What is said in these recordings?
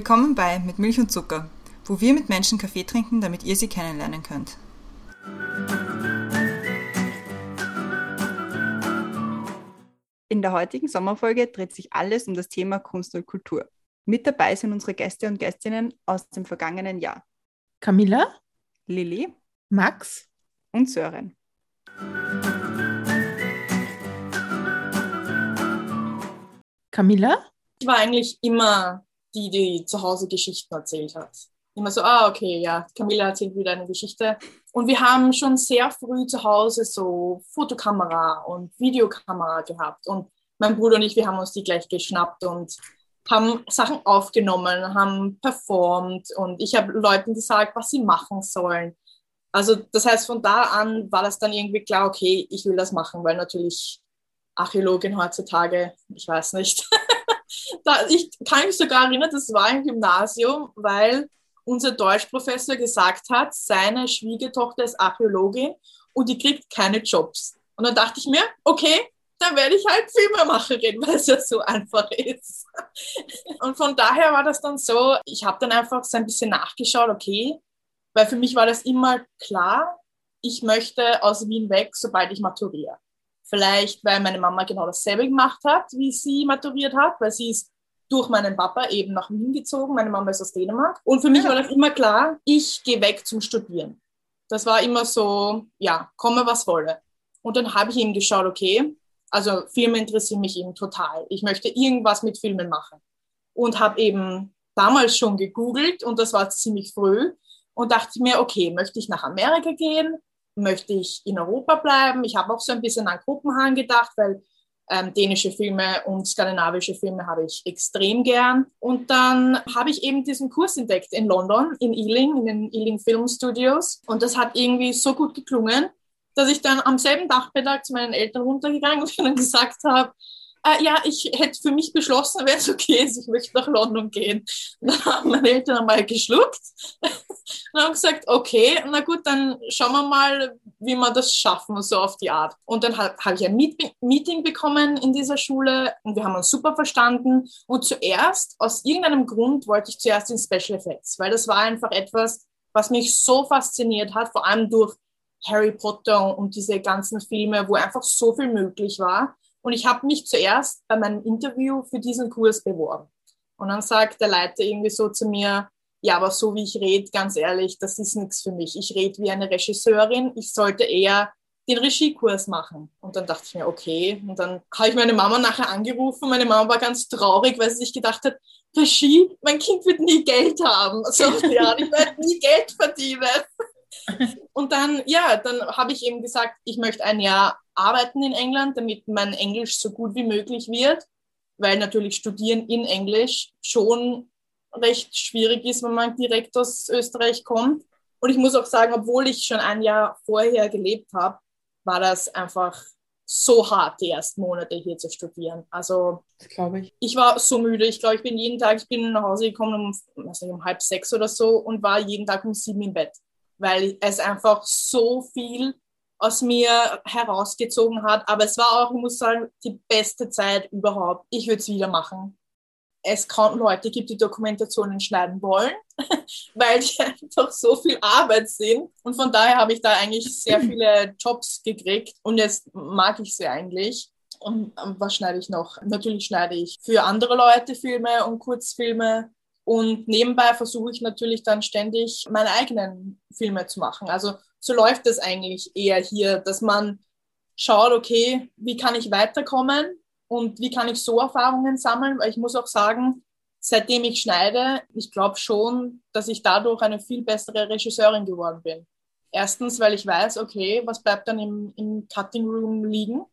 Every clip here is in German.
Willkommen bei Mit Milch und Zucker, wo wir mit Menschen Kaffee trinken, damit ihr sie kennenlernen könnt. In der heutigen Sommerfolge dreht sich alles um das Thema Kunst und Kultur. Mit dabei sind unsere Gäste und Gästinnen aus dem vergangenen Jahr. Camilla, Lilly, Max und Sören. Camilla? Ich war eigentlich immer die, die zu Hause Geschichten erzählt hat. Immer so, ah, okay, ja, Camilla erzählt wieder eine Geschichte. Und wir haben schon sehr früh zu Hause so Fotokamera und Videokamera gehabt. Und mein Bruder und ich, wir haben uns die gleich geschnappt und haben Sachen aufgenommen, haben performt und ich habe Leuten gesagt, was sie machen sollen. Also das heißt, von da an war das dann irgendwie klar, okay, ich will das machen, weil natürlich Archäologin heutzutage, ich weiß nicht. da, ich kann mich sogar erinnern, das war im Gymnasium, weil unser Deutschprofessor gesagt hat, seine Schwiegertochter ist Archäologin und die kriegt keine Jobs. Und dann dachte ich mir, okay, dann werde ich halt Filmemacherin, weil es ja so einfach ist. Und von daher war das dann so, ich habe dann einfach so ein bisschen nachgeschaut, okay, weil für mich war das immer klar, ich möchte aus Wien weg, sobald ich maturiere. Vielleicht, weil meine Mama genau dasselbe gemacht hat, wie sie maturiert hat, weil sie ist durch meinen Papa eben nach Wien gezogen. Meine Mama ist aus Dänemark. Und für mich war das immer klar, ich gehe weg zum Studieren. Das war immer so, ja, komme was wolle. Und dann habe ich eben geschaut, okay, also Filme interessieren mich eben total. Ich möchte irgendwas mit Filmen machen. Und habe eben damals schon gegoogelt und das war ziemlich früh und dachte mir, okay, möchte ich nach Amerika gehen? Möchte ich in Europa bleiben? Ich habe auch so ein bisschen an Kopenhagen gedacht, weil ähm, dänische Filme und skandinavische Filme habe ich extrem gern. Und dann habe ich eben diesen Kurs entdeckt in London, in Ealing, in den Ealing Film Studios. Und das hat irgendwie so gut geklungen, dass ich dann am selben Dachmittag zu meinen Eltern runtergegangen bin und gesagt habe, äh, ja, ich hätte für mich beschlossen, wenn es okay ist, ich möchte nach London gehen. dann haben meine Eltern einmal geschluckt und haben gesagt, okay, na gut, dann schauen wir mal, wie wir das schaffen, so auf die Art. Und dann habe hab ich ein Meet Meeting bekommen in dieser Schule und wir haben uns super verstanden. Und zuerst, aus irgendeinem Grund, wollte ich zuerst in Special Effects, weil das war einfach etwas, was mich so fasziniert hat, vor allem durch Harry Potter und diese ganzen Filme, wo einfach so viel möglich war. Und ich habe mich zuerst bei meinem Interview für diesen Kurs beworben. Und dann sagt der Leiter irgendwie so zu mir, ja, aber so wie ich rede, ganz ehrlich, das ist nichts für mich. Ich rede wie eine Regisseurin. Ich sollte eher den Regiekurs machen. Und dann dachte ich mir, okay. Und dann habe ich meine Mama nachher angerufen. Meine Mama war ganz traurig, weil sie sich gedacht hat, Regie, mein Kind wird nie Geld haben. So, ja, ich werde nie Geld verdienen. Und dann, ja, dann habe ich eben gesagt, ich möchte ein Jahr arbeiten in England, damit mein Englisch so gut wie möglich wird, weil natürlich Studieren in Englisch schon recht schwierig ist, wenn man direkt aus Österreich kommt. Und ich muss auch sagen, obwohl ich schon ein Jahr vorher gelebt habe, war das einfach so hart, die ersten Monate hier zu studieren. Also, glaube ich. Ich war so müde. Ich glaube, ich bin jeden Tag, ich bin nach Hause gekommen um, weiß nicht, um halb sechs oder so und war jeden Tag um sieben im Bett weil es einfach so viel aus mir herausgezogen hat. Aber es war auch, ich muss sagen, die beste Zeit überhaupt. Ich würde es wieder machen. Es kaum Leute gibt, die Dokumentationen schneiden wollen, weil die einfach so viel Arbeit sind. Und von daher habe ich da eigentlich sehr viele Jobs gekriegt. Und jetzt mag ich sie eigentlich. Und was schneide ich noch? Natürlich schneide ich für andere Leute Filme und Kurzfilme. Und nebenbei versuche ich natürlich dann ständig meine eigenen Filme zu machen. Also so läuft es eigentlich eher hier, dass man schaut, okay, wie kann ich weiterkommen und wie kann ich so Erfahrungen sammeln, weil ich muss auch sagen, seitdem ich schneide, ich glaube schon, dass ich dadurch eine viel bessere Regisseurin geworden bin. Erstens, weil ich weiß, okay, was bleibt dann im, im Cutting Room liegen?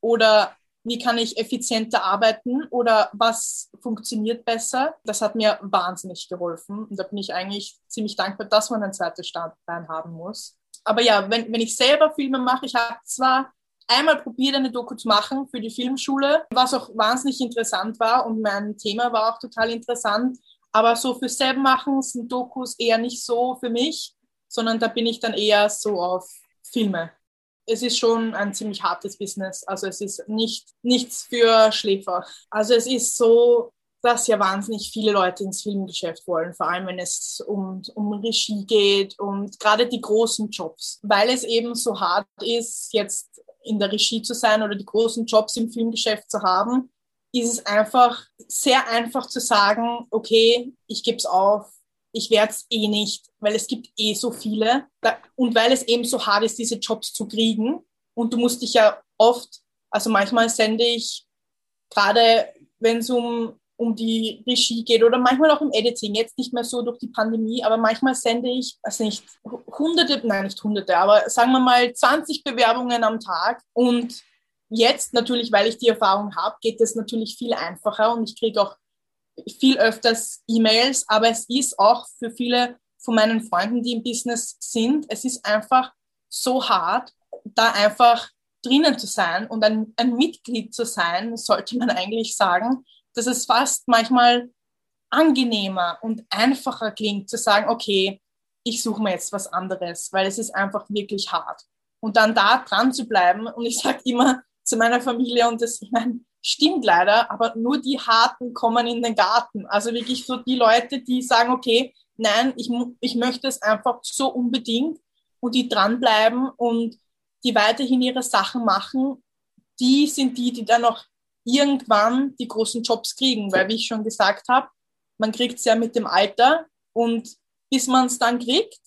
Oder wie kann ich effizienter arbeiten oder was funktioniert besser. Das hat mir wahnsinnig geholfen und da bin ich eigentlich ziemlich dankbar, dass man ein zweites Standbein haben muss. Aber ja, wenn, wenn ich selber Filme mache, ich habe zwar einmal probiert, eine Doku zu machen für die Filmschule, was auch wahnsinnig interessant war und mein Thema war auch total interessant. Aber so für selber machen sind Dokus eher nicht so für mich, sondern da bin ich dann eher so auf Filme es ist schon ein ziemlich hartes Business. Also es ist nicht nichts für Schläfer. Also es ist so, dass ja wahnsinnig viele Leute ins Filmgeschäft wollen, vor allem wenn es um, um Regie geht und gerade die großen Jobs, weil es eben so hart ist, jetzt in der Regie zu sein oder die großen Jobs im Filmgeschäft zu haben, ist es einfach sehr einfach zu sagen, okay, ich gebe es auf, ich werde es eh nicht, weil es gibt eh so viele. Und weil es eben so hart ist, diese Jobs zu kriegen. Und du musst dich ja oft, also manchmal sende ich gerade, wenn es um um die Regie geht oder manchmal auch im Editing, jetzt nicht mehr so durch die Pandemie, aber manchmal sende ich, also nicht hunderte, nein, nicht hunderte, aber sagen wir mal 20 Bewerbungen am Tag. Und jetzt natürlich, weil ich die Erfahrung habe, geht es natürlich viel einfacher und ich kriege auch viel öfters E-Mails, aber es ist auch für viele von meinen Freunden, die im Business sind, es ist einfach so hart, da einfach drinnen zu sein und ein, ein Mitglied zu sein, sollte man eigentlich sagen, dass es fast manchmal angenehmer und einfacher klingt, zu sagen, okay, ich suche mir jetzt was anderes, weil es ist einfach wirklich hart. Und dann da dran zu bleiben. Und ich sage immer zu meiner Familie, und das ich meine, stimmt leider, aber nur die Harten kommen in den Garten. Also wirklich so die Leute, die sagen, okay, nein, ich, ich möchte es einfach so unbedingt und die dranbleiben und die weiterhin ihre Sachen machen, die sind die, die dann noch irgendwann die großen Jobs kriegen, weil wie ich schon gesagt habe, man kriegt es ja mit dem Alter und bis man es dann kriegt,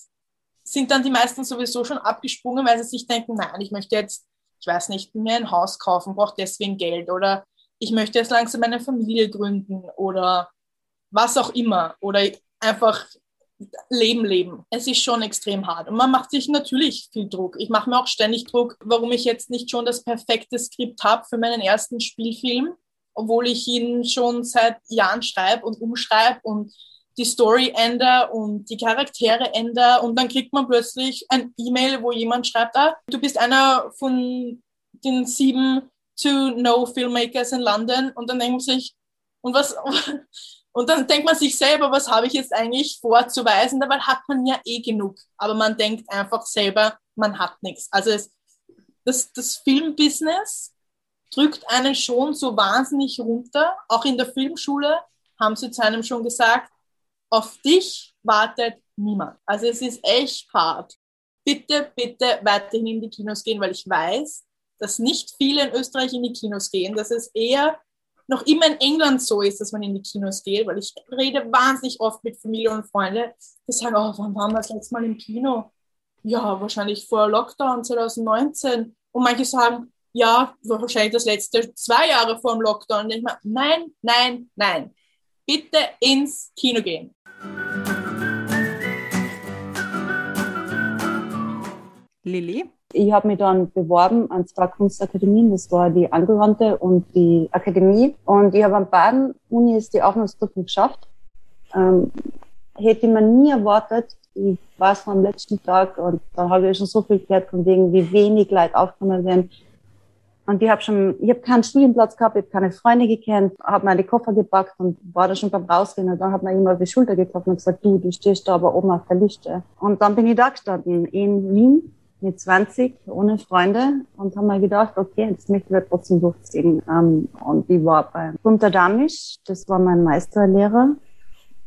sind dann die meisten sowieso schon abgesprungen, weil sie sich denken, nein, ich möchte jetzt, ich weiß nicht, mir ein Haus kaufen, brauche deswegen Geld oder ich möchte jetzt langsam eine Familie gründen oder was auch immer oder einfach Leben leben. Es ist schon extrem hart. Und man macht sich natürlich viel Druck. Ich mache mir auch ständig Druck, warum ich jetzt nicht schon das perfekte Skript habe für meinen ersten Spielfilm, obwohl ich ihn schon seit Jahren schreibe und umschreibe und die Story ändere und die Charaktere ändere. Und dann kriegt man plötzlich ein E-Mail, wo jemand schreibt, ah, du bist einer von den sieben to know Filmmakers in London. Und dann denkt man sich, und was, und dann denkt man sich selber, was habe ich jetzt eigentlich vorzuweisen? Dabei hat man ja eh genug. Aber man denkt einfach selber, man hat nichts. Also es, das, das Filmbusiness drückt einen schon so wahnsinnig runter. Auch in der Filmschule haben sie zu einem schon gesagt, auf dich wartet niemand. Also es ist echt hart. Bitte, bitte weiterhin in die Kinos gehen, weil ich weiß, dass nicht viele in Österreich in die Kinos gehen, dass es eher noch immer in England so ist, dass man in die Kinos geht, weil ich rede wahnsinnig oft mit Familie und Freunde, die sagen, oh, wann waren wir das letzte Mal im Kino? Ja, wahrscheinlich vor Lockdown 2019. Und manche sagen, ja, wahrscheinlich das letzte zwei Jahre vor dem Lockdown. Und ich meine, nein, nein, nein. Bitte ins Kino gehen. Lilly? Ich habe mich dann beworben an zwei Kunstakademien, das war die Angewandte und die Akademie. Und ich habe an beiden Unis die Aufnahmeprüfung geschafft. Ähm, hätte man nie erwartet. Ich war es am letzten Tag und da habe ich schon so viel gehört von wegen, wie wenig Leute aufgenommen werden. Und ich habe schon, ich habe keinen Studienplatz gehabt, ich habe keine Freunde gekannt, habe meine Koffer gepackt und war da schon beim Rausgehen und dann hat man immer auf die Schulter geklopft und gesagt, du, du stehst da aber oben auf der Liste. Und dann bin ich da gestanden in Wien mit 20 ohne Freunde und haben mir gedacht, okay, das möchten wir trotzdem durchziehen. Ähm, und ich war bei Gunter Damisch, das war mein Meisterlehrer.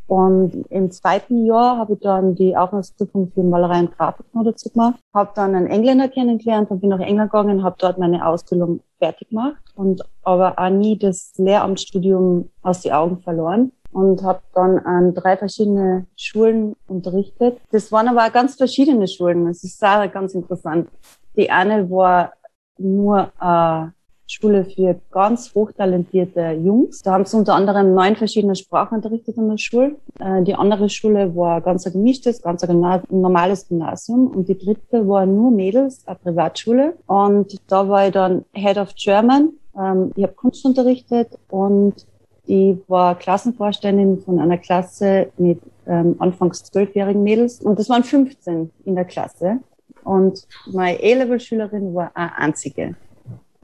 Und im zweiten Jahr habe ich dann die Aufnahmeprüfung für Malerei und Grafik noch dazu gemacht. Habe dann einen Engländer kennengelernt und bin nach England gegangen, habe dort meine Ausbildung fertig gemacht und aber auch nie das Lehramtsstudium aus die Augen verloren und habe dann an drei verschiedene Schulen unterrichtet. Das waren aber auch ganz verschiedene Schulen. Das ist auch ganz interessant. Die eine war nur eine Schule für ganz hochtalentierte Jungs. Da haben sie unter anderem neun verschiedene Sprachen unterrichtet in der Schule. Äh, die andere Schule war ganz ein gemischtes, ganz ein normales Gymnasium. Und die dritte war nur Mädels, eine Privatschule. Und da war ich dann Head of German. Ähm, ich habe Kunst unterrichtet und die war Klassenvorständin von einer Klasse mit ähm, anfangs zwölfjährigen Mädels und das waren 15 in der Klasse. Und meine A-Level-Schülerin war eine einzige.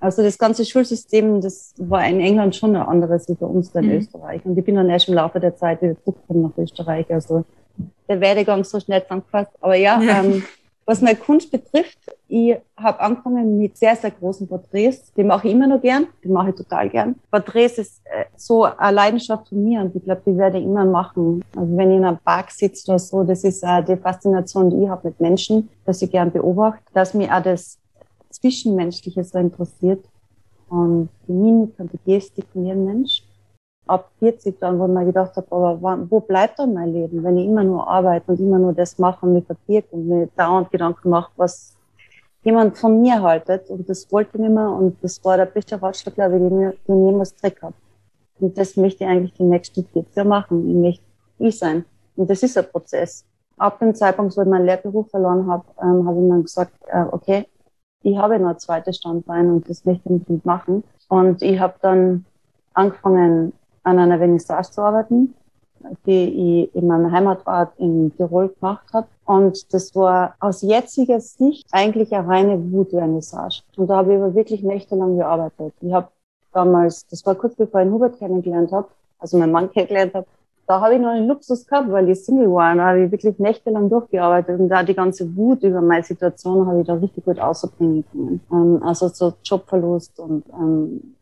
Also das ganze Schulsystem, das war in England schon ein anderes wie bei uns in mhm. Österreich. Und ich bin dann erst im Laufe der Zeit wieder zurückgekommen nach Österreich. Also der Werdegang so schnell zusammengefasst. Aber ja, ja. Ähm, Was meine Kunst betrifft, ich habe angefangen mit sehr, sehr großen Porträts. Die mache ich immer noch gern, die mache ich total gern. Porträts ist äh, so eine Leidenschaft von mir und ich glaube, die werde ich immer machen. Also wenn ich in einem Park sitze oder so, das ist äh, die Faszination, die ich habe mit Menschen, dass ich gern beobachte, dass mir auch das Zwischenmenschliche so interessiert und die Mimik und die Gestik von jedem Mensch ab 40 dann, wo ich mir gedacht habe, aber wo bleibt dann mein Leben, wenn ich immer nur arbeite und immer nur das mache und mich verbirgt und mir dauernd Gedanken mache, was jemand von mir haltet. Und das wollte ich nicht mehr und das war der beste Ratschlag, glaube ich, den ich, jemals Dreck habe. Und das möchte ich eigentlich die nächsten 40 Jahre machen. Ich möchte ich sein. Und das ist ein Prozess. Ab dem Zeitpunkt, wo ich meinen Lehrberuf verloren habe, ähm, habe ich dann gesagt, äh, okay, ich habe noch ein zweites Standbein und das möchte ich nicht machen. Und ich habe dann angefangen, an einer Vernissage zu arbeiten, die ich in meinem Heimatort in Tirol gemacht habe. Und das war aus jetziger Sicht eigentlich eine reine Wutvernissage. Und da habe ich aber wirklich nächtelang gearbeitet. Ich habe damals, das war kurz bevor ich den Hubert kennengelernt habe, also meinen Mann kennengelernt habe, da habe ich noch einen Luxus gehabt, weil ich Single war. Da habe ich wirklich nächtelang durchgearbeitet und da die ganze Wut über meine Situation habe ich da richtig gut ausbringen können. Ähm, also so Jobverlust und ähm,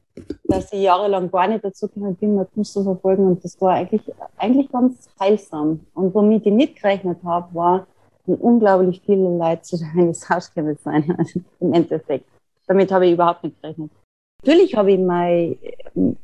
dass ich jahrelang gar nicht dazu gekommen bin, meine Kunst zu verfolgen. Und das war eigentlich, eigentlich ganz heilsam. Und womit ich nicht gerechnet habe, war, wie unglaublich viele Leute zu eines Hauskämme sein, im Endeffekt. Damit habe ich überhaupt nicht gerechnet. Natürlich habe ich mein,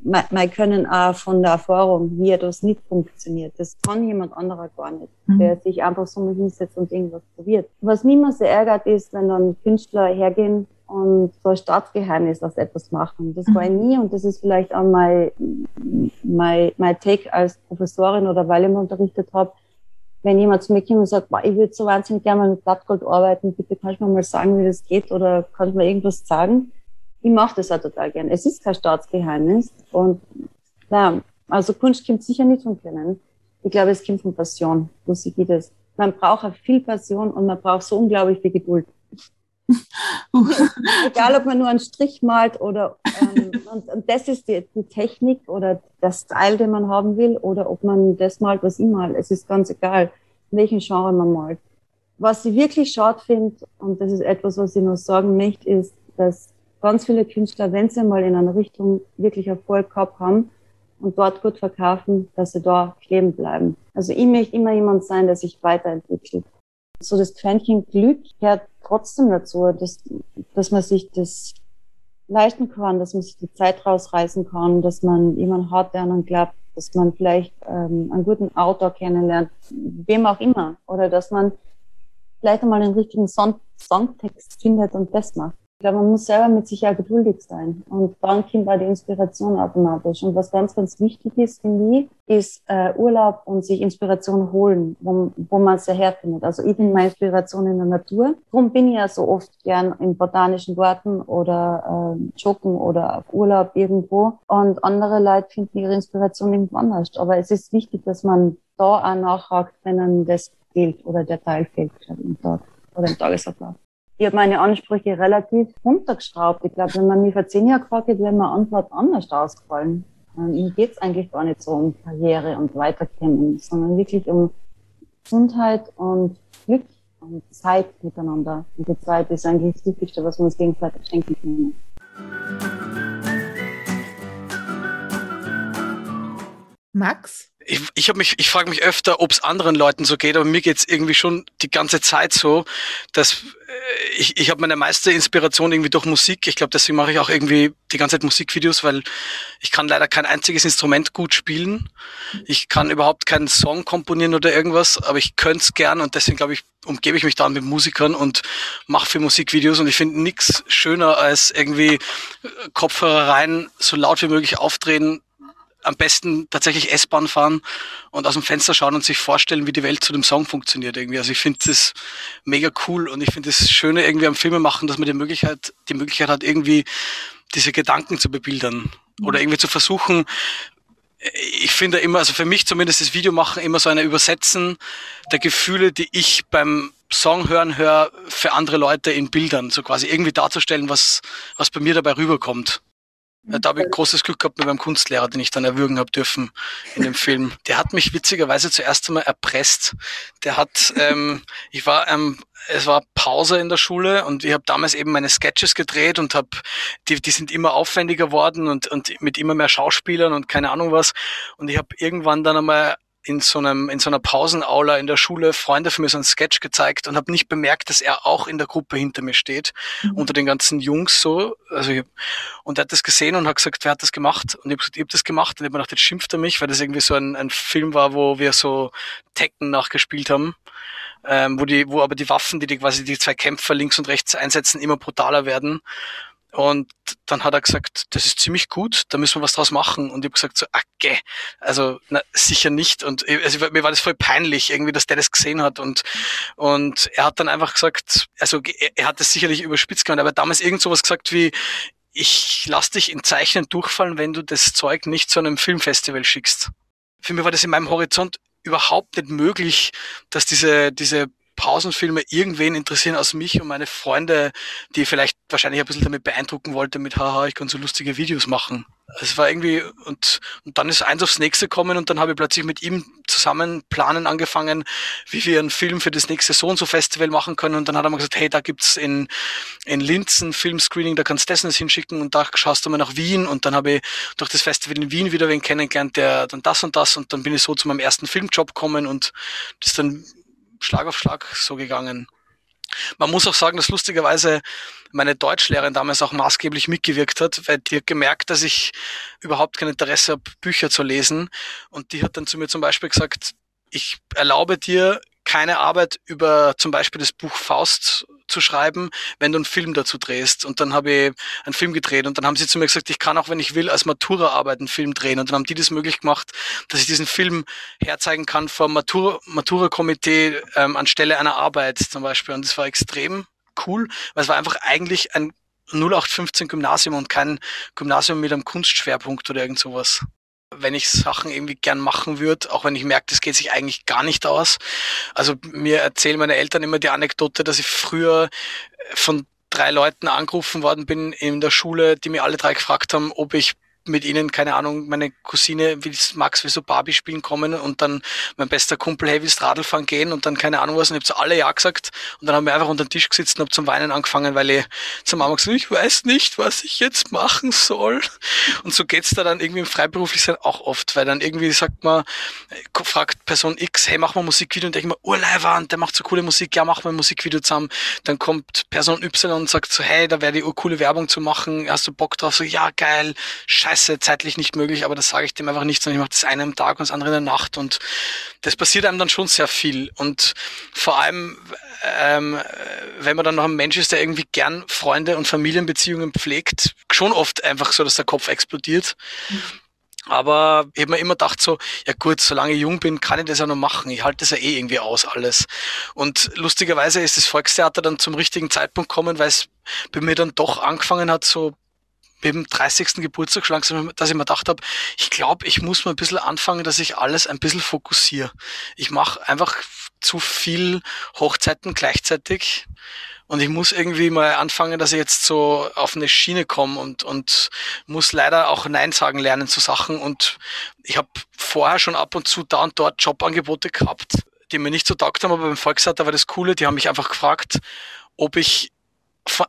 mein, mein Können auch von der Erfahrung, wie das nicht funktioniert. Das kann jemand anderer gar nicht, mhm. der sich einfach so mal hinsetzt und irgendwas probiert. Was mich immer sehr ärgert ist, wenn dann Künstler hergehen und so ein Staatsgeheimnis aus etwas machen. Das war ich mhm. nie und das ist vielleicht auch mein, mein, mein Take als Professorin oder weil ich mal unterrichtet habe. Wenn jemand zu mir kommt und sagt, ich würde so wahnsinnig gerne mal mit Blattgold arbeiten, bitte kannst du mir mal sagen, wie das geht oder kannst du mir irgendwas sagen? Ich mache das auch total gern. Es ist kein Staatsgeheimnis und ja, also Kunst kommt sicher nicht von Können. Ich glaube, es kommt von Passion. So sieht es. Man braucht auch viel Passion und man braucht so unglaublich viel Geduld. Egal, ob man nur einen Strich malt oder ähm, und, und, das ist die, die, Technik oder das Style, den man haben will, oder ob man das malt, was ich mal. Es ist ganz egal, welchen Genre man malt. Was ich wirklich schade finde, und das ist etwas, was ich noch sagen möchte, ist, dass ganz viele Künstler, wenn sie mal in einer Richtung wirklich Erfolg gehabt haben und dort gut verkaufen, dass sie da kleben bleiben. Also ich möchte immer jemand sein, der sich weiterentwickelt so das Quäntchen Glück gehört trotzdem dazu, dass, dass man sich das leisten kann, dass man sich die Zeit rausreißen kann, dass man jemanden hat, der an glaubt, dass man vielleicht ähm, einen guten Autor kennenlernt, wem auch immer, oder dass man vielleicht einmal den richtigen Song Songtext findet und das macht glaube, man muss selber mit sich auch geduldig sein. Und dann kommt auch die Inspiration automatisch. Und was ganz, ganz wichtig ist, finde ich, ist äh, Urlaub und sich Inspiration holen, wo, wo man es ja herfindet. Also ich bin meine Inspiration in der Natur. Darum bin ich ja so oft gern im botanischen Garten oder äh, joggen oder auf Urlaub irgendwo. Und andere Leute finden ihre Inspiration irgendwo anders. Aber es ist wichtig, dass man da auch nachhakt, wenn einem das fehlt oder der Teil fehlt im Tag oder im Tagesablauf ich habe meine Ansprüche relativ runtergeschraubt. Ich glaube, wenn man mich vor zehn Jahren gefragt hätte, wäre meine Antwort anders ausgefallen. Mir geht es eigentlich gar nicht so um Karriere und Weiterkommen, sondern wirklich um Gesundheit und Glück und Zeit miteinander. Und die Zeit ist eigentlich das Wichtigste, was wir uns gegenseitig schenken können. Max? ich, ich habe mich, ich frage mich öfter, ob es anderen Leuten so geht, aber mir geht's irgendwie schon die ganze Zeit so, dass äh, ich, ich habe meine meiste Inspiration irgendwie durch Musik. Ich glaube, deswegen mache ich auch irgendwie die ganze Zeit Musikvideos, weil ich kann leider kein einziges Instrument gut spielen. Ich kann überhaupt keinen Song komponieren oder irgendwas, aber ich könnte es gern und deswegen glaube ich, umgebe ich mich dann mit Musikern und mache für Musikvideos und ich finde nichts schöner als irgendwie Kopfhörer rein, so laut wie möglich aufdrehen, am besten tatsächlich S-Bahn fahren und aus dem Fenster schauen und sich vorstellen, wie die Welt zu dem Song funktioniert irgendwie. Also ich finde das mega cool und ich finde das Schöne irgendwie am Filme machen, dass man die Möglichkeit, die Möglichkeit hat, irgendwie diese Gedanken zu bebildern oder irgendwie zu versuchen, ich finde immer, also für mich zumindest das Video machen immer so eine Übersetzen der Gefühle, die ich beim Song hören höre, für andere Leute in Bildern, so quasi irgendwie darzustellen, was, was bei mir dabei rüberkommt. Da habe ich großes Glück gehabt mit meinem Kunstlehrer, den ich dann erwürgen habe dürfen in dem Film. Der hat mich witzigerweise zuerst einmal erpresst. Der hat, ähm, ich war, ähm, es war Pause in der Schule und ich habe damals eben meine Sketches gedreht und habe, die, die sind immer aufwendiger worden und, und mit immer mehr Schauspielern und keine Ahnung was. Und ich habe irgendwann dann einmal in so einem in so einer Pausenaula in der Schule Freunde von mir so einen Sketch gezeigt und habe nicht bemerkt, dass er auch in der Gruppe hinter mir steht mhm. unter den ganzen Jungs so also ich, und er hat das gesehen und hat gesagt, wer hat das gemacht? Und ich habe gesagt, ich habe das gemacht und ich habe mir gedacht, jetzt schimpft er mich, weil das irgendwie so ein, ein Film war, wo wir so Tekken nachgespielt haben. Ähm, wo die, wo aber die Waffen, die, die quasi die zwei Kämpfer links und rechts einsetzen, immer brutaler werden. Und dann hat er gesagt, das ist ziemlich gut, da müssen wir was draus machen. Und ich habe gesagt, so, okay, also na, sicher nicht. Und also, mir war das voll peinlich, irgendwie, dass der das gesehen hat. Und, und er hat dann einfach gesagt, also er, er hat das sicherlich überspitzt gemeint, aber damals irgend sowas gesagt wie, ich lass dich in Zeichnen durchfallen, wenn du das Zeug nicht zu einem Filmfestival schickst. Für mich war das in meinem Horizont überhaupt nicht möglich, dass diese, diese Pausenfilme irgendwen interessieren aus mich und meine Freunde, die vielleicht wahrscheinlich ein bisschen damit beeindrucken wollte mit, haha, ich kann so lustige Videos machen. Es war irgendwie, und, und dann ist eins aufs nächste gekommen und dann habe ich plötzlich mit ihm zusammen planen angefangen, wie wir einen Film für das nächste So und so Festival machen können. Und dann hat er mir gesagt, hey, da gibt's in, in Linz ein Filmscreening, da kannst du das hinschicken und da schaust du mal nach Wien. Und dann habe ich durch das Festival in Wien wieder wen kennengelernt, der dann das und das und dann bin ich so zu meinem ersten Filmjob gekommen und das dann Schlag auf Schlag so gegangen. Man muss auch sagen, dass lustigerweise meine Deutschlehrerin damals auch maßgeblich mitgewirkt hat, weil die hat gemerkt, dass ich überhaupt kein Interesse habe, Bücher zu lesen. Und die hat dann zu mir zum Beispiel gesagt, ich erlaube dir keine Arbeit über zum Beispiel das Buch Faust zu schreiben, wenn du einen Film dazu drehst. Und dann habe ich einen Film gedreht und dann haben sie zu mir gesagt, ich kann auch, wenn ich will, als Matura-Arbeit einen Film drehen. Und dann haben die das möglich gemacht, dass ich diesen Film herzeigen kann Matura, Matura-Komitee ähm, anstelle einer Arbeit zum Beispiel. Und das war extrem cool, weil es war einfach eigentlich ein 0815 Gymnasium und kein Gymnasium mit einem Kunstschwerpunkt oder irgend sowas wenn ich Sachen irgendwie gern machen würde, auch wenn ich merke, das geht sich eigentlich gar nicht aus. Also mir erzählen meine Eltern immer die Anekdote, dass ich früher von drei Leuten angerufen worden bin in der Schule, die mir alle drei gefragt haben, ob ich mit ihnen, keine Ahnung, meine Cousine will Max will so Barbie spielen kommen und dann mein bester Kumpel, hey, willst Radl fahren gehen und dann keine Ahnung was und ich habe alle Ja gesagt und dann haben wir einfach unter den Tisch gesetzt und habe zum Weinen angefangen, weil ich zur Mama gesagt ich weiß nicht, was ich jetzt machen soll. Und so geht's da dann irgendwie im Freiberuflichsein auch oft, weil dann irgendwie sagt man, fragt Person X, hey, mach mal Musikvideo und denke ich mir, Urleiwand, der macht so coole Musik, ja, mach mal ein Musikvideo zusammen. Dann kommt Person Y und sagt so, hey, da wäre die urcoole Werbung zu machen, hast du Bock drauf? So, ja, geil, scheiße scheiße, zeitlich nicht möglich, aber das sage ich dem einfach nicht, sondern ich mache das eine am Tag und das andere in der Nacht und das passiert einem dann schon sehr viel und vor allem, ähm, wenn man dann noch ein Mensch ist, der irgendwie gern Freunde und Familienbeziehungen pflegt, schon oft einfach so, dass der Kopf explodiert. Mhm. Aber ich habe mir immer gedacht so, ja gut, solange ich jung bin, kann ich das ja noch machen. Ich halte das ja eh irgendwie aus alles. Und lustigerweise ist das Volkstheater dann zum richtigen Zeitpunkt gekommen, weil es bei mir dann doch angefangen hat, so beim 30. Geburtstag schon langsam, dass ich mir gedacht habe, ich glaube, ich muss mal ein bisschen anfangen, dass ich alles ein bisschen fokussiere. Ich mache einfach zu viel Hochzeiten gleichzeitig und ich muss irgendwie mal anfangen, dass ich jetzt so auf eine Schiene komme und, und muss leider auch Nein sagen lernen zu Sachen. Und ich habe vorher schon ab und zu da und dort Jobangebote gehabt, die mir nicht so taugt haben, aber beim Volkstheater war das Coole, die haben mich einfach gefragt, ob ich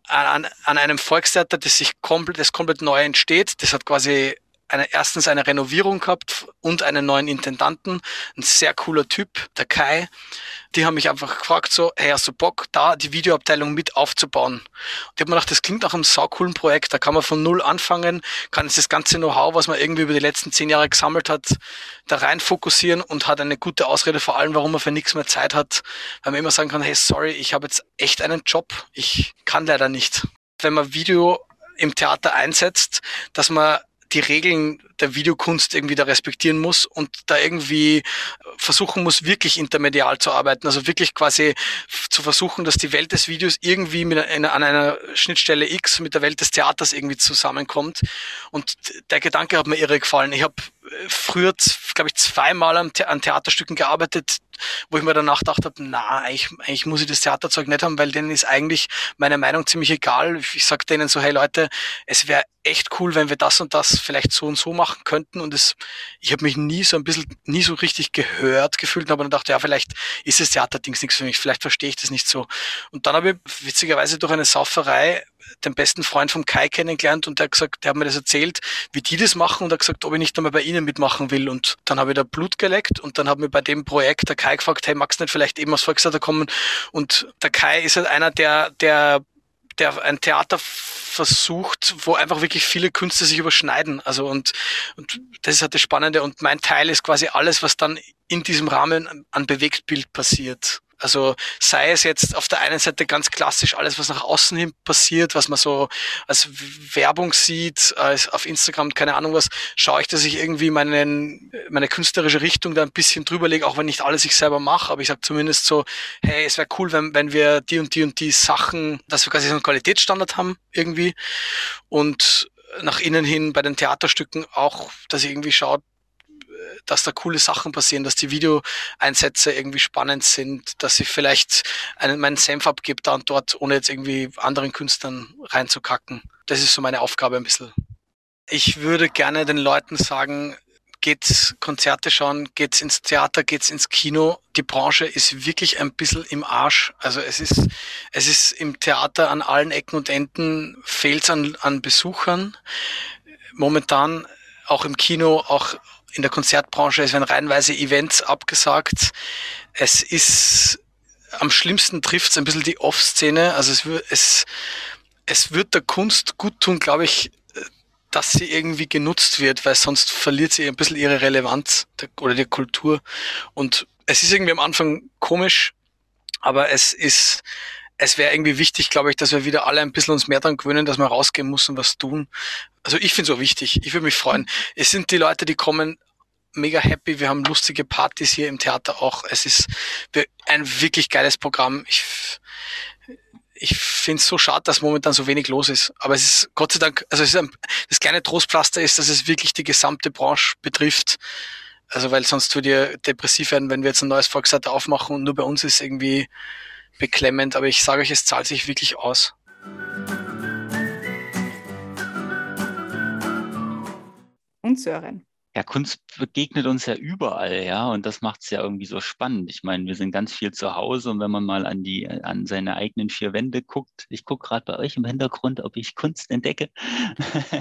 an, an einem Volkstheater, das sich komplett, das komplett neu entsteht. Das hat quasi eine, erstens eine Renovierung gehabt und einen neuen Intendanten. Ein sehr cooler Typ, der Kai. Die haben mich einfach gefragt, so, hey, hast du Bock, da die Videoabteilung mit aufzubauen? Und ich habe mir gedacht, das klingt nach einem saucoolen Projekt. Da kann man von null anfangen, kann jetzt das ganze Know-how, was man irgendwie über die letzten zehn Jahre gesammelt hat, da rein fokussieren und hat eine gute Ausrede vor allem, warum man für nichts mehr Zeit hat. Weil man immer sagen kann, hey, sorry, ich habe jetzt echt einen Job. Ich kann leider nicht. Wenn man Video im Theater einsetzt, dass man die Regeln der Videokunst irgendwie da respektieren muss und da irgendwie versuchen muss, wirklich intermedial zu arbeiten. Also wirklich quasi zu versuchen, dass die Welt des Videos irgendwie mit einer, an einer Schnittstelle X mit der Welt des Theaters irgendwie zusammenkommt. Und der Gedanke hat mir irre gefallen. Ich habe früher, glaube ich, zweimal an, The an Theaterstücken gearbeitet, wo ich mir danach gedacht habe, na, eigentlich, eigentlich muss ich das Theaterzeug nicht haben, weil denen ist eigentlich meine Meinung ziemlich egal. Ich sage denen so, hey Leute, es wäre echt cool, wenn wir das und das vielleicht so und so machen könnten. Und es, ich habe mich nie so ein bisschen, nie so richtig gehört gefühlt, aber dann dachte, ja, vielleicht ist das Theaterdings nichts für mich, vielleicht verstehe ich das nicht so. Und dann habe ich witzigerweise durch eine Sauferei den besten Freund vom Kai kennengelernt und der hat gesagt, der hat mir das erzählt, wie die das machen und er hat gesagt, ob ich nicht einmal bei ihnen mitmachen will. Und dann habe ich da Blut geleckt und dann haben wir bei dem Projekt der Kai gefragt, hey, magst du nicht vielleicht eben aus Volkstheater kommen? Und der Kai ist halt einer, der, der, der ein Theater versucht, wo einfach wirklich viele Künste sich überschneiden. Also und, und das ist halt das Spannende. Und mein Teil ist quasi alles, was dann in diesem Rahmen an Bewegtbild passiert. Also sei es jetzt auf der einen Seite ganz klassisch alles, was nach außen hin passiert, was man so als Werbung sieht, als auf Instagram, keine Ahnung was, schaue ich, dass ich irgendwie meinen, meine künstlerische Richtung da ein bisschen drüber lege, auch wenn nicht alles ich selber mache, aber ich sage zumindest so, hey, es wäre cool, wenn, wenn wir die und die und die Sachen, dass wir quasi so einen Qualitätsstandard haben irgendwie. Und nach innen hin bei den Theaterstücken auch, dass ich irgendwie schaut, dass da coole Sachen passieren, dass die Videoeinsätze irgendwie spannend sind, dass ich vielleicht einen, meinen Senf abgebe da und dort, ohne jetzt irgendwie anderen Künstlern reinzukacken. Das ist so meine Aufgabe ein bisschen. Ich würde gerne den Leuten sagen, geht's Konzerte schauen, geht's ins Theater, geht's ins Kino. Die Branche ist wirklich ein bisschen im Arsch. Also es ist, es ist im Theater an allen Ecken und Enden fehlt's an, an Besuchern. Momentan auch im Kino, auch in der Konzertbranche, es werden reihenweise Events abgesagt. Es ist am schlimmsten trifft es ein bisschen die Off-Szene. Also es, es, es wird der Kunst gut tun, glaube ich, dass sie irgendwie genutzt wird, weil sonst verliert sie ein bisschen ihre Relevanz oder die Kultur. Und es ist irgendwie am Anfang komisch, aber es ist, es wäre irgendwie wichtig, glaube ich, dass wir wieder alle ein bisschen uns mehr daran gewöhnen, dass man rausgehen muss und was tun. Also ich finde es auch wichtig. Ich würde mich freuen. Es sind die Leute, die kommen mega happy. Wir haben lustige Partys hier im Theater auch. Es ist ein wirklich geiles Programm. Ich, ich finde es so schade, dass momentan so wenig los ist. Aber es ist Gott sei Dank, also es ist ein, das kleine Trostpflaster ist, dass es wirklich die gesamte Branche betrifft. Also weil sonst würde ihr depressiv werden, wenn wir jetzt ein neues Volksseite aufmachen und nur bei uns ist irgendwie beklemmend. Aber ich sage euch, es zahlt sich wirklich aus. Und Sören. Ja, Kunst begegnet uns ja überall, ja, und das macht es ja irgendwie so spannend. Ich meine, wir sind ganz viel zu Hause und wenn man mal an die, an seine eigenen vier Wände guckt, ich gucke gerade bei euch im Hintergrund, ob ich Kunst entdecke.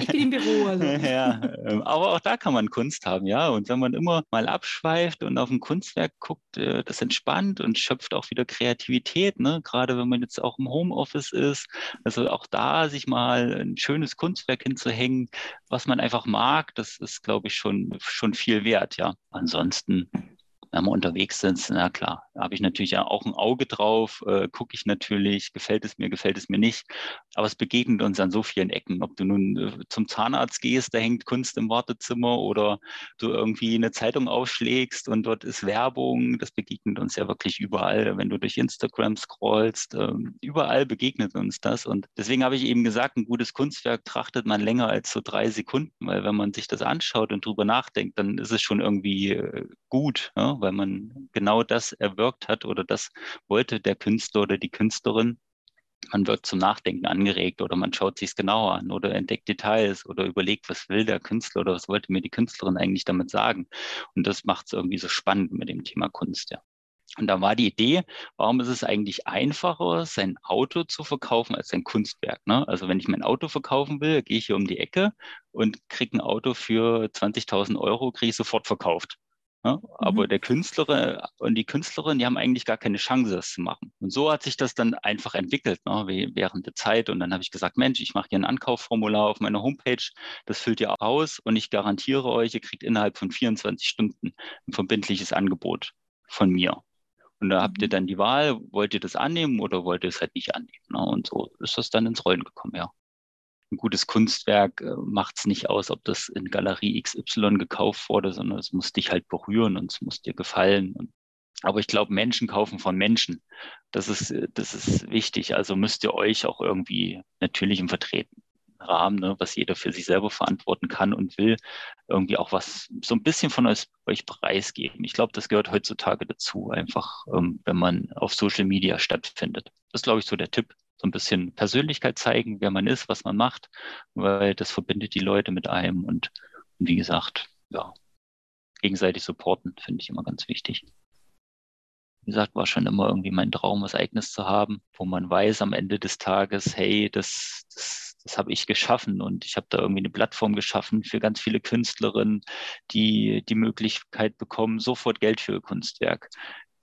Ich bin im Büro. Also. ja, ähm, aber auch da kann man Kunst haben, ja. Und wenn man immer mal abschweift und auf ein Kunstwerk guckt, äh, das entspannt und schöpft auch wieder Kreativität, ne? Gerade wenn man jetzt auch im Homeoffice ist, also auch da sich mal ein schönes Kunstwerk hinzuhängen, was man einfach mag, das ist, glaube ich, schon schon, viel wert, ja. Ansonsten wenn wir unterwegs sind, na klar, habe ich natürlich auch ein Auge drauf, äh, gucke ich natürlich, gefällt es mir, gefällt es mir nicht. Aber es begegnet uns an so vielen Ecken. Ob du nun äh, zum Zahnarzt gehst, da hängt Kunst im Wartezimmer oder du irgendwie eine Zeitung aufschlägst und dort ist Werbung, das begegnet uns ja wirklich überall. Wenn du durch Instagram scrollst, äh, überall begegnet uns das. Und deswegen habe ich eben gesagt, ein gutes Kunstwerk trachtet man länger als so drei Sekunden, weil wenn man sich das anschaut und drüber nachdenkt, dann ist es schon irgendwie äh, gut. Ja? weil man genau das erwirkt hat oder das wollte der Künstler oder die Künstlerin. Man wird zum Nachdenken angeregt oder man schaut sich es genauer an oder entdeckt Details oder überlegt, was will der Künstler oder was wollte mir die Künstlerin eigentlich damit sagen. Und das macht es irgendwie so spannend mit dem Thema Kunst, ja. Und da war die Idee, warum ist es eigentlich einfacher, sein Auto zu verkaufen als sein Kunstwerk? Ne? Also wenn ich mein Auto verkaufen will, gehe ich hier um die Ecke und kriege ein Auto für 20.000 Euro, kriege ich sofort verkauft. Ja, aber mhm. der Künstler und die Künstlerin, die haben eigentlich gar keine Chance, das zu machen. Und so hat sich das dann einfach entwickelt, ne, während der Zeit. Und dann habe ich gesagt, Mensch, ich mache hier ein Ankaufformular auf meiner Homepage, das füllt ihr aus und ich garantiere euch, ihr kriegt innerhalb von 24 Stunden ein verbindliches Angebot von mir. Und da habt ihr mhm. dann die Wahl, wollt ihr das annehmen oder wollt ihr es halt nicht annehmen? Ne? Und so ist das dann ins Rollen gekommen, ja. Ein gutes Kunstwerk äh, macht es nicht aus, ob das in Galerie XY gekauft wurde, sondern es muss dich halt berühren und es muss dir gefallen. Aber ich glaube, Menschen kaufen von Menschen. Das ist, das ist wichtig. Also müsst ihr euch auch irgendwie natürlich im vertreten. Rahmen, ne, was jeder für sich selber verantworten kann und will, irgendwie auch was so ein bisschen von euch, euch preisgeben. Ich glaube, das gehört heutzutage dazu, einfach ähm, wenn man auf Social Media stattfindet. Das ist, glaube ich, so der Tipp so ein bisschen Persönlichkeit zeigen, wer man ist, was man macht, weil das verbindet die Leute mit einem und, und wie gesagt, ja, gegenseitig supporten, finde ich immer ganz wichtig. Wie gesagt, war schon immer irgendwie mein Traum, was Eigenes zu haben, wo man weiß am Ende des Tages, hey, das, das, das habe ich geschaffen und ich habe da irgendwie eine Plattform geschaffen für ganz viele Künstlerinnen, die die Möglichkeit bekommen, sofort Geld für ihr Kunstwerk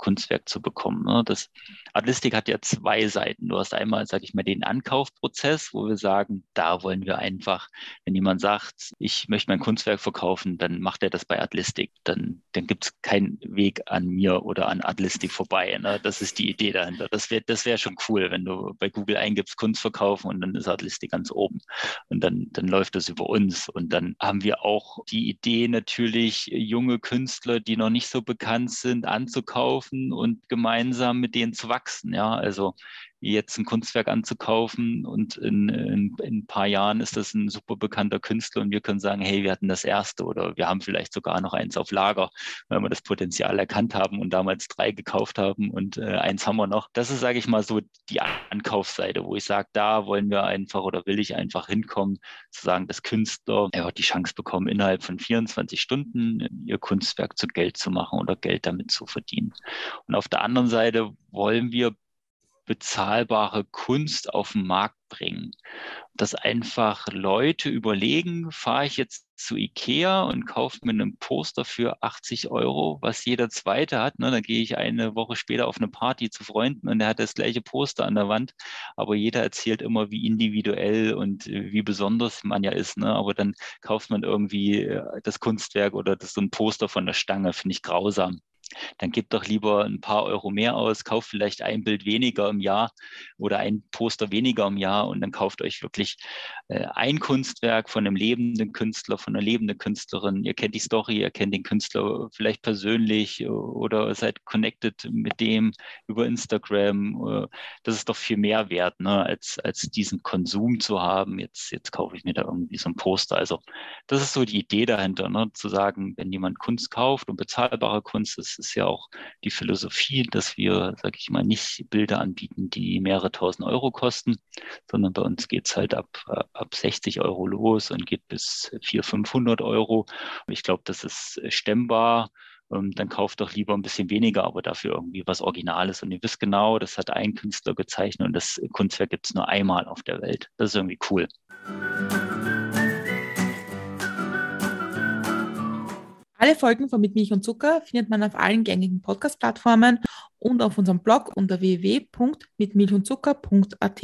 Kunstwerk zu bekommen. Ne? Das Artistik hat ja zwei Seiten. Du hast einmal, sage ich mal, den Ankaufprozess, wo wir sagen, da wollen wir einfach, wenn jemand sagt, ich möchte mein Kunstwerk verkaufen, dann macht er das bei Atlistik. Dann, dann gibt es keinen Weg an mir oder an Atlistik vorbei. Ne? Das ist die Idee dahinter. Das wäre das wär schon cool, wenn du bei Google eingibst, Kunst verkaufen und dann ist Atlistik ganz oben. Und dann, dann läuft das über uns. Und dann haben wir auch die Idee natürlich, junge Künstler, die noch nicht so bekannt sind, anzukaufen treffen und gemeinsam mit denen zu wachsen. Ja, also jetzt ein Kunstwerk anzukaufen und in, in, in, ein paar Jahren ist das ein super bekannter Künstler und wir können sagen, hey, wir hatten das erste oder wir haben vielleicht sogar noch eins auf Lager, weil wir das Potenzial erkannt haben und damals drei gekauft haben und äh, eins haben wir noch. Das ist, sage ich mal, so die Ankaufsseite, wo ich sage, da wollen wir einfach oder will ich einfach hinkommen, zu sagen, dass Künstler ja, die Chance bekommen, innerhalb von 24 Stunden ihr Kunstwerk zu Geld zu machen oder Geld damit zu verdienen. Und auf der anderen Seite wollen wir bezahlbare Kunst auf den Markt bringen. Dass einfach Leute überlegen, fahre ich jetzt zu Ikea und kaufe mir einen Poster für 80 Euro, was jeder zweite hat. Ne? Dann gehe ich eine Woche später auf eine Party zu Freunden und der hat das gleiche Poster an der Wand. Aber jeder erzählt immer, wie individuell und wie besonders man ja ist. Ne? Aber dann kauft man irgendwie äh, das Kunstwerk oder das so ein Poster von der Stange, finde ich grausam dann gib doch lieber ein paar Euro mehr aus, kauft vielleicht ein Bild weniger im Jahr oder ein Poster weniger im Jahr und dann kauft euch wirklich äh, ein Kunstwerk von einem lebenden Künstler, von einer lebenden Künstlerin. Ihr kennt die Story, ihr kennt den Künstler vielleicht persönlich oder seid connected mit dem über Instagram. Äh, das ist doch viel mehr wert, ne, als, als diesen Konsum zu haben. Jetzt, jetzt kaufe ich mir da irgendwie so ein Poster. Also das ist so die Idee dahinter, ne, zu sagen, wenn jemand Kunst kauft und bezahlbare Kunst, das ist ja auch die Philosophie, dass wir, sage ich mal, nicht Bilder anbieten, die mehrere tausend Euro kosten, sondern bei uns geht es halt ab, ab 60 Euro los und geht bis 400, 500 Euro. Ich glaube, das ist stemmbar ähm, dann kauft doch lieber ein bisschen weniger, aber dafür irgendwie was Originales. Und ihr wisst genau, das hat ein Künstler gezeichnet und das Kunstwerk gibt es nur einmal auf der Welt. Das ist irgendwie cool. Alle Folgen von Mit Milch und Zucker findet man auf allen gängigen Podcast-Plattformen und auf unserem Blog unter www.mitmilchundzucker.at.